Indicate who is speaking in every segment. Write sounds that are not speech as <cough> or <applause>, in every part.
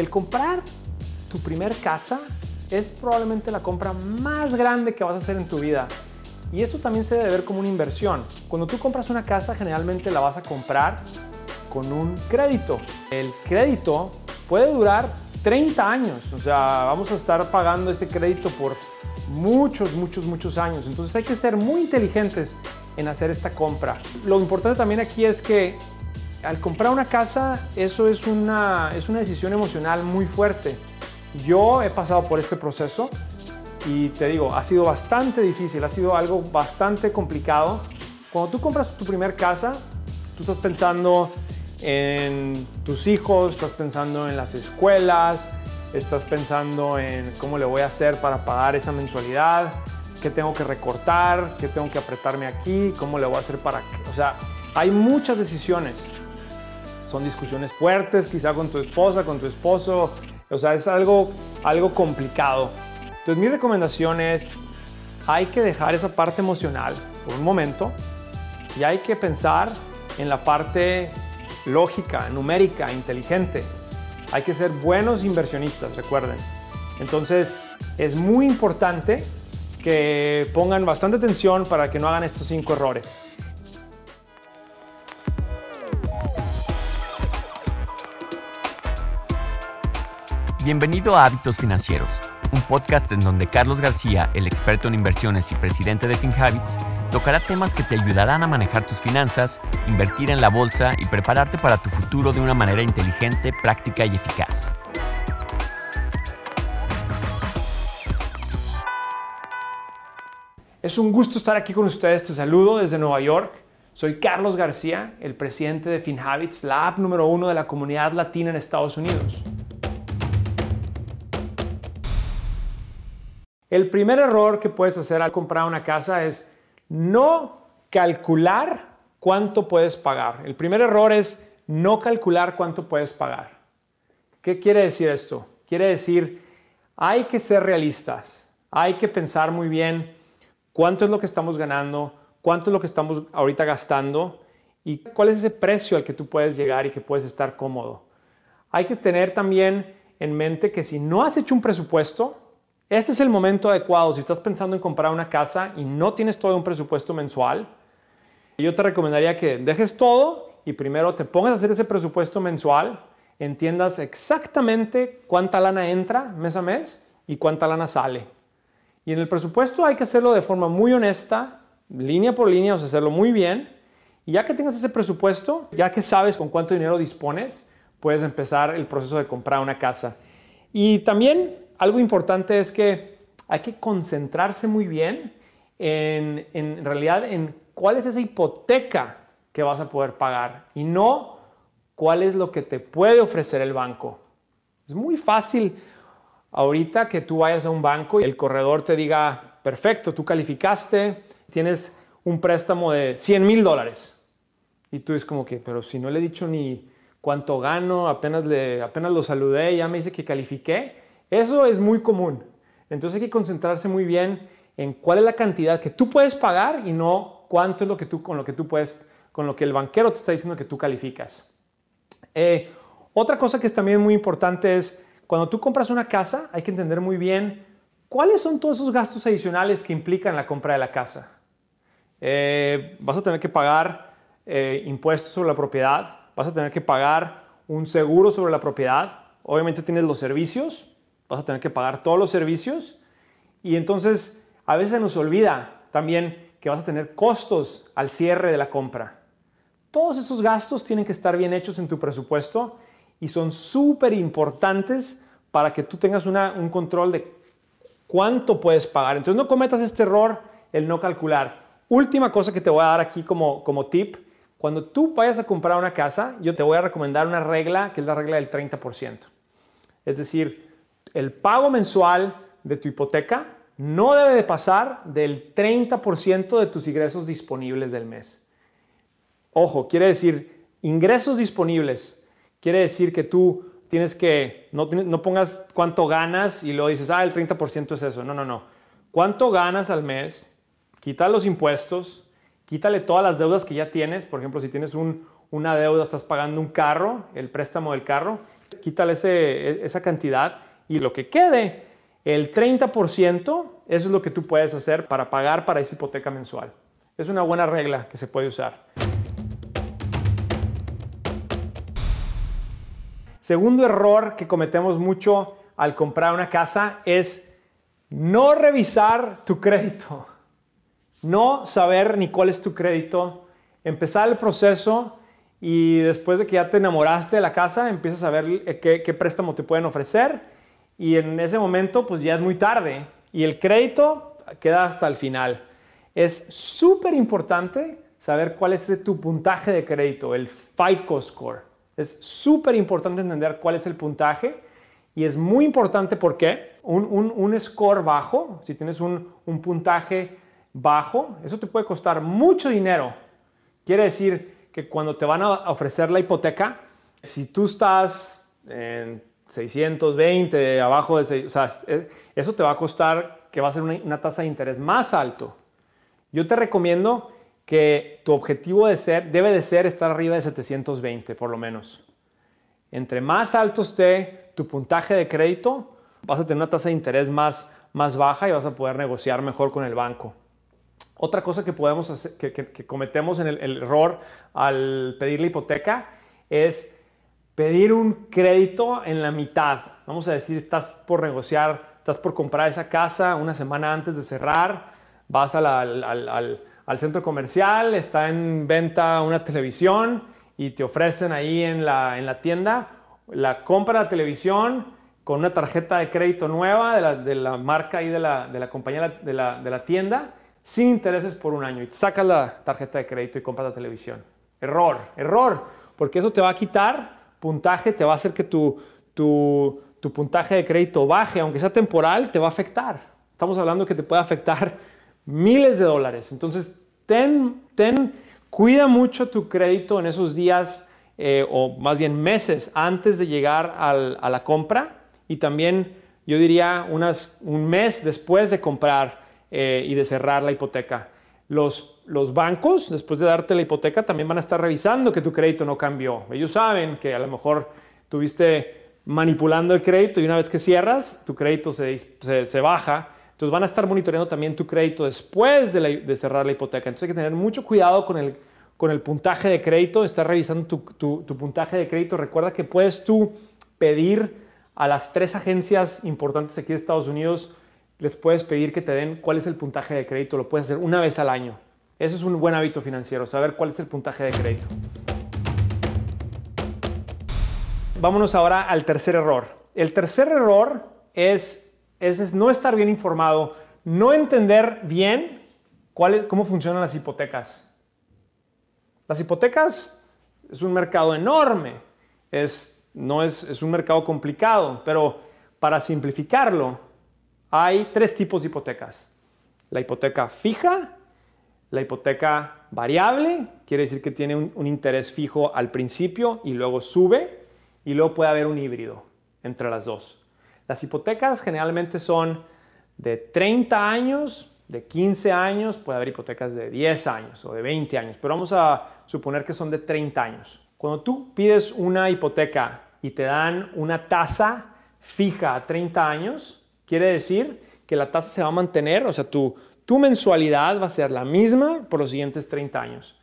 Speaker 1: El comprar tu primer casa es probablemente la compra más grande que vas a hacer en tu vida. Y esto también se debe ver como una inversión. Cuando tú compras una casa, generalmente la vas a comprar con un crédito. El crédito puede durar 30 años, o sea, vamos a estar pagando ese crédito por muchos, muchos, muchos años. Entonces hay que ser muy inteligentes en hacer esta compra. Lo importante también aquí es que al comprar una casa, eso es una, es una decisión emocional muy fuerte. Yo he pasado por este proceso y te digo, ha sido bastante difícil, ha sido algo bastante complicado. Cuando tú compras tu primer casa, tú estás pensando en tus hijos, estás pensando en las escuelas, estás pensando en cómo le voy a hacer para pagar esa mensualidad, qué tengo que recortar, qué tengo que apretarme aquí, cómo le voy a hacer para... O sea, hay muchas decisiones. Son discusiones fuertes, quizá con tu esposa, con tu esposo. O sea, es algo, algo complicado. Entonces mi recomendación es, hay que dejar esa parte emocional por un momento y hay que pensar en la parte lógica, numérica, inteligente. Hay que ser buenos inversionistas, recuerden. Entonces, es muy importante que pongan bastante atención para que no hagan estos cinco errores.
Speaker 2: Bienvenido a Hábitos Financieros, un podcast en donde Carlos García, el experto en inversiones y presidente de FinHabits, tocará temas que te ayudarán a manejar tus finanzas, invertir en la bolsa y prepararte para tu futuro de una manera inteligente, práctica y eficaz.
Speaker 1: Es un gusto estar aquí con ustedes. Te saludo desde Nueva York. Soy Carlos García, el presidente de FinHabits, la app número uno de la comunidad latina en Estados Unidos. El primer error que puedes hacer al comprar una casa es no calcular cuánto puedes pagar. El primer error es no calcular cuánto puedes pagar. ¿Qué quiere decir esto? Quiere decir, hay que ser realistas, hay que pensar muy bien cuánto es lo que estamos ganando, cuánto es lo que estamos ahorita gastando y cuál es ese precio al que tú puedes llegar y que puedes estar cómodo. Hay que tener también en mente que si no has hecho un presupuesto, este es el momento adecuado. Si estás pensando en comprar una casa y no tienes todo un presupuesto mensual, yo te recomendaría que dejes todo y primero te pongas a hacer ese presupuesto mensual, entiendas exactamente cuánta lana entra mes a mes y cuánta lana sale. Y en el presupuesto hay que hacerlo de forma muy honesta, línea por línea, o sea, hacerlo muy bien. Y ya que tengas ese presupuesto, ya que sabes con cuánto dinero dispones, puedes empezar el proceso de comprar una casa. Y también algo importante es que hay que concentrarse muy bien en, en realidad en cuál es esa hipoteca que vas a poder pagar y no cuál es lo que te puede ofrecer el banco. Es muy fácil ahorita que tú vayas a un banco y el corredor te diga, perfecto, tú calificaste, tienes un préstamo de 100 mil dólares. Y tú es como que, pero si no le he dicho ni cuánto gano, apenas, le, apenas lo saludé, ya me dice que califiqué. Eso es muy común. Entonces hay que concentrarse muy bien en cuál es la cantidad que tú puedes pagar y no cuánto es lo que tú, con lo que tú puedes, con lo que el banquero te está diciendo que tú calificas. Eh, otra cosa que es también muy importante es cuando tú compras una casa, hay que entender muy bien cuáles son todos esos gastos adicionales que implican la compra de la casa. Eh, vas a tener que pagar eh, impuestos sobre la propiedad, vas a tener que pagar un seguro sobre la propiedad, obviamente tienes los servicios, vas a tener que pagar todos los servicios y entonces a veces nos olvida también que vas a tener costos al cierre de la compra. Todos esos gastos tienen que estar bien hechos en tu presupuesto y son súper importantes para que tú tengas un control de cuánto puedes pagar. Entonces no cometas este error, el no calcular. Última cosa que te voy a dar aquí como, como tip, cuando tú vayas a comprar una casa, yo te voy a recomendar una regla que es la regla del 30%. Es decir, el pago mensual de tu hipoteca no debe de pasar del 30% de tus ingresos disponibles del mes. Ojo, quiere decir ingresos disponibles. Quiere decir que tú tienes que, no, pongas cuánto ganas y luego dices, ah, el 30% es eso. No, no, no. ¿Cuánto ganas al mes? Quita los impuestos, quítale todas las deudas que ya tienes. Por ejemplo, si tienes una deuda, estás pagando un carro, el préstamo del carro, quítale ese, esa cantidad y lo que quede, el 30%, eso es lo que tú puedes hacer para pagar para esa hipoteca mensual. Es una buena regla que se puede usar. Segundo error que cometemos mucho al comprar una casa es no revisar tu crédito, no saber ni cuál es tu crédito, empezar el proceso y después de que ya te enamoraste de la casa, empiezas a ver eh, qué, qué préstamo te pueden ofrecer y en ese momento pues ya es muy tarde y el crédito queda hasta el final. Es súper importante saber cuál es tu puntaje de crédito, el FICO score. Es súper importante entender cuál es el puntaje y es muy importante porque un, un, score bajo, si tienes un, un puntaje bajo, eso te puede costar mucho dinero. Quiere decir que cuando te van a ofrecer la hipoteca, si tú estás en 620, abajo de 6, o sea, eso te va a costar que va a ser una, una tasa de interés más alto. Yo te recomiendo que tu objetivo de ser, debe de ser estar arriba de 720 por lo menos. Entre más alto esté tu puntaje de crédito, vas a tener una tasa de interés más, más baja y vas a poder negociar mejor con el banco. Otra cosa que, podemos hacer, que, cometemos en el, el, error al pedir la hipoteca es pedir un crédito en la mitad. Vamos a decir, estás por negociar, estás por comprar esa casa una semana antes de cerrar, vas al, al, al centro comercial, está en venta una televisión y te ofrecen ahí en la, en la tienda la compra de la televisión con una tarjeta de crédito nueva de la, de la marca y de la, de la compañía de la, de la, tienda sin intereses por un año y sacas la tarjeta de crédito y compras la televisión. Error, error, porque eso te va a quitar puntaje, te va a hacer que tu, tu, puntaje de crédito baje, aunque sea temporal, te va a afectar. Estamos hablando que te puede afectar miles de dólares. Entonces, ten, ten, cuida mucho tu crédito en esos días eh, o más bien meses antes de llegar a la compra y también yo diría un mes después de comprar eh, y de cerrar la hipoteca. Los, bancos, después de darte la hipoteca, también van a estar revisando que tu crédito no cambió. Ellos saben que a lo mejor tuviste manipulando el crédito y una vez que cierras, tu crédito se baja entonces van a estar monitoreando también tu crédito después de, cerrar la hipoteca. Entonces hay que tener mucho cuidado con el, con el puntaje de crédito, estar revisando tu, tu, puntaje de crédito. Recuerda que puedes tú pedir a las tres agencias importantes aquí de Estados Unidos, les puedes pedir que te den cuál es el puntaje de crédito. Lo puedes hacer una vez al año. Eso es un buen hábito financiero, saber cuál es el puntaje de crédito. Vámonos ahora al tercer error. El tercer error es no estar bien informado, no entender bien cómo funcionan las hipotecas. Las hipotecas es un mercado enorme, no es un mercado complicado, pero para simplificarlo, hay tres tipos de hipotecas. La hipoteca fija, la hipoteca variable, quiere decir que tiene un, interés fijo al principio y luego sube, y luego puede haber un híbrido entre las dos. Las hipotecas generalmente son de 30 años, de 15 años, puede haber hipotecas de 10 años o de 20 años, pero vamos a suponer que son de 30 años. Cuando tú pides una hipoteca y te dan una tasa fija a 30 años, quiere decir que la tasa se va a mantener, o sea, tu, tu mensualidad va a ser la misma por los siguientes 30 años.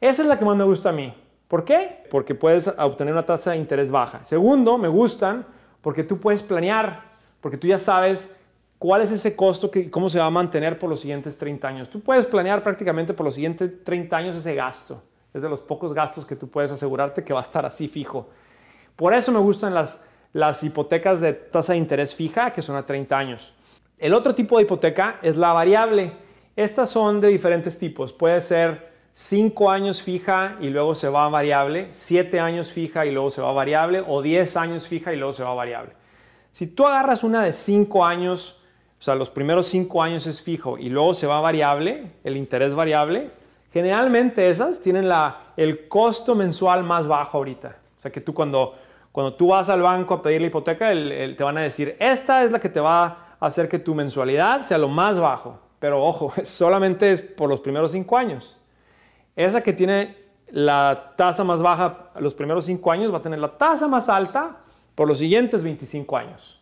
Speaker 1: Esa es la que más me gusta a mí. ¿Por qué? Porque puedes obtener una tasa de interés baja. Segundo, me gustan porque tú puedes planear, porque tú ya sabes cuál es ese costo y cómo se va a mantener por los siguientes 30 años. Tú puedes planear prácticamente por los siguientes 30 años ese gasto. Es de los pocos gastos que tú puedes asegurarte que va a estar así fijo. Por eso me gustan las, las hipotecas de tasa de interés fija, que son a 30 años. El otro tipo de hipoteca es la variable. Estas son de diferentes tipos. Puede ser 5 años fija y luego se va variable, 7 años fija y luego se va variable, o 10 años fija y luego se va variable. Si tú agarras una de 5 años, o sea, los primeros 5 años es fijo y luego se va variable, el interés variable, generalmente esas tienen la, el costo mensual más bajo ahorita. O sea, que tú cuando, cuando tú vas al banco a pedir la hipoteca, te van a decir, esta es la que te va a hacer que tu mensualidad sea lo más bajo. Pero ojo, <laughs> solamente es por los primeros 5 años. Esa que tiene la tasa más baja los primeros cinco años va a tener la tasa más alta por los siguientes 25 años.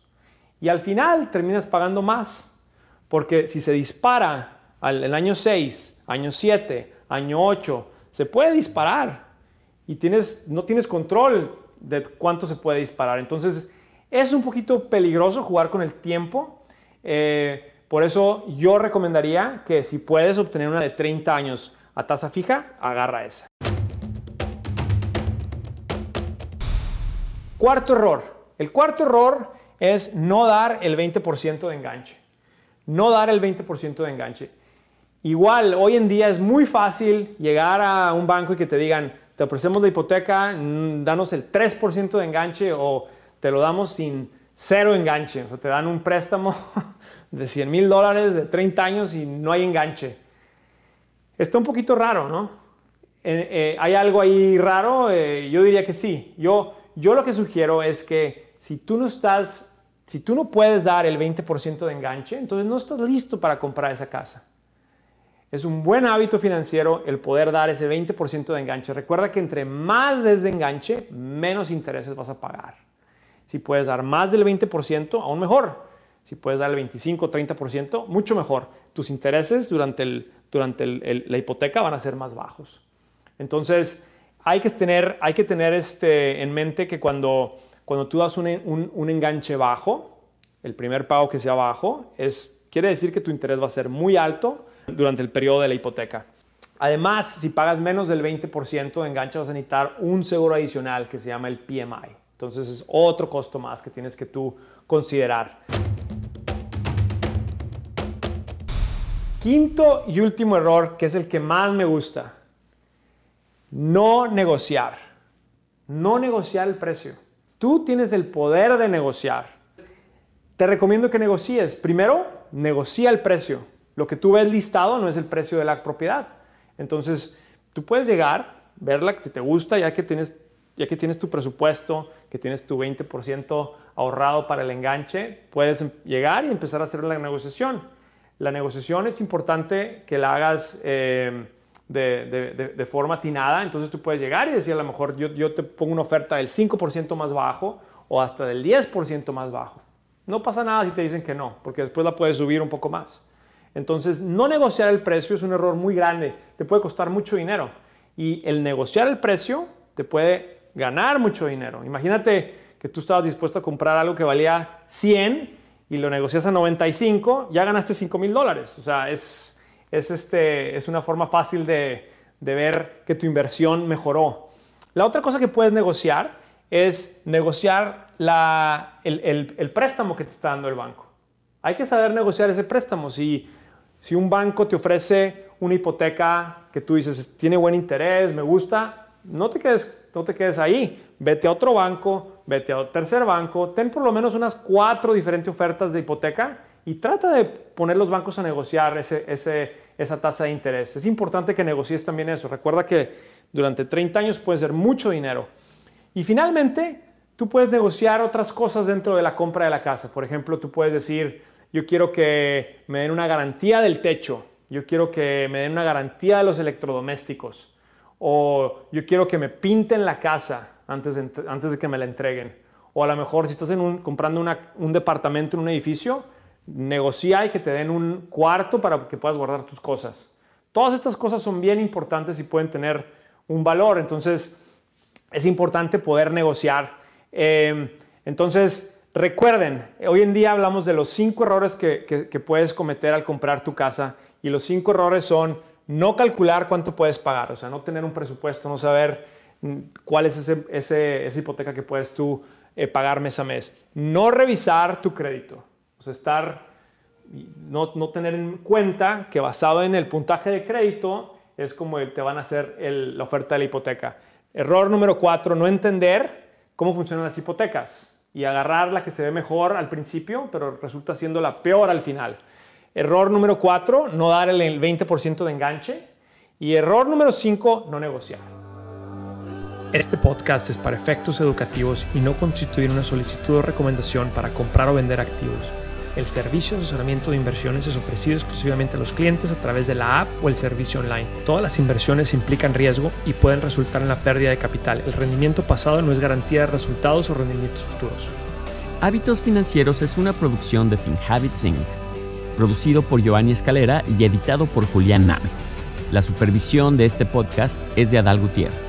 Speaker 1: Y al final terminas pagando más, porque si se dispara al el año 6, año 7, año 8, se puede disparar y tienes, no tienes control de cuánto se puede disparar. Entonces, es un poquito peligroso jugar con el tiempo. Eh, por eso yo recomendaría que si puedes obtener una de 30 años a tasa fija, agarra esa. Cuarto error. El cuarto error es no dar el 20% de enganche. No dar el 20% de enganche. Igual, hoy en día es muy fácil llegar a un banco y que te digan, te ofrecemos la hipoteca, mm, danos el 3% de enganche o te lo damos sin cero enganche. O sea, te dan un préstamo <laughs> de 100 mil dólares de 30 años y no hay enganche. Está un poquito raro, ¿no? Eh, eh, ¿Hay algo ahí raro? Eh, yo diría que sí. Yo, yo lo que sugiero es que si tú no estás, si tú no puedes dar el 20% de enganche, entonces no estás listo para comprar esa casa. Es un buen hábito financiero el poder dar ese 20% de enganche. Recuerda que entre más enganche, menos intereses vas a pagar. Si puedes dar más del 20%, aún mejor. Si puedes dar el 25 30%, mucho mejor. Tus intereses durante, el, durante la hipoteca van a ser más bajos. Entonces, hay que tener, hay que tener este, en mente que cuando, cuando tú das un, un enganche bajo, el primer pago que sea bajo, es, quiere decir que tu interés va a ser muy alto durante el periodo de la hipoteca. Además, si pagas menos del 20% de enganche, vas a necesitar un seguro adicional que se llama el PMI. Entonces es otro costo más que tienes que tú considerar. Quinto y último error, que es el que más me gusta. No negociar. No negociar el precio. Tú tienes el poder de negociar. Te recomiendo que negocies. Primero, negocia el precio lo que tú ves listado no es el precio de la propiedad. Entonces, tú puedes llegar, verla, si te gusta, ya que tienes, ya que tienes tu presupuesto, que tienes tu 20% ahorrado para el enganche, puedes em, llegar y empezar a hacer la negociación. La negociación es importante que la hagas eh, de, forma atinada, entonces tú puedes llegar y decir a lo mejor yo, yo te pongo una oferta del 5% más bajo o hasta del 10% más bajo. No pasa nada si te dicen que no, porque después la puedes subir un poco más. Entonces, no negociar el precio es un error muy grande, te puede costar mucho dinero. Y el negociar el precio te puede ganar mucho dinero. Imagínate que tú estabas dispuesto a comprar algo que valía 100 y lo negocias a 95, ya ganaste 5 mil dólares. O sea, es, este, es una forma fácil de, ver que tu inversión mejoró. La otra cosa que puedes negociar es negociar el, el, préstamo que te está dando el banco. Hay que saber negociar ese préstamo. Si si un banco te ofrece una hipoteca que tú dices, tiene buen interés, me gusta, no te quedes, no te quedes ahí. Vete a otro banco, vete a otro tercer banco, ten por lo menos unas cuatro diferentes ofertas de hipoteca y trata de poner los bancos a negociar ese, esa tasa de interés. Es importante que negocies también eso. Recuerda que durante 30 años puede ser mucho dinero. Y finalmente, tú puedes negociar otras cosas dentro de la compra de la casa. Por ejemplo, tú puedes decir, yo quiero que me den una garantía del techo, yo quiero que me den una garantía de los electrodomésticos, o yo quiero que me pinten la casa antes de, antes de que me la entreguen. O a lo mejor si estás comprando un departamento en un edificio, negocia y que te den un cuarto para que puedas guardar tus cosas. Todas estas cosas son bien importantes y pueden tener un valor, entonces es importante poder negociar. Eh, entonces, Recuerden, hoy en día hablamos de los cinco errores que, puedes cometer al comprar tu casa y los cinco errores son no calcular cuánto puedes pagar, o sea, no tener un presupuesto, no saber mm, cuál es ese, esa hipoteca que puedes tú eh, pagar mes a mes, no revisar tu crédito, o sea, estar, no, tener en cuenta que basado en el puntaje de crédito es como te van a hacer la oferta de la hipoteca. Error número cuatro, no entender cómo funcionan las hipotecas y agarrar la que se ve mejor al principio, pero resulta siendo la peor al final. Error número 4, no dar el 20% de enganche. Y error número 5, no negociar. Este podcast es para efectos educativos y no constituir una solicitud o recomendación para comprar o vender activos. El servicio de asesoramiento de inversiones es ofrecido exclusivamente a los clientes a través de la app o el servicio online. Todas las inversiones implican riesgo y pueden resultar en la pérdida de capital. El rendimiento pasado no es garantía de resultados o rendimientos futuros.
Speaker 2: Hábitos Financieros es una producción de FinHabits Inc., producido por Giovanni Escalera y editado por Julián Name. La supervisión de este podcast es de Adal Gutiérrez.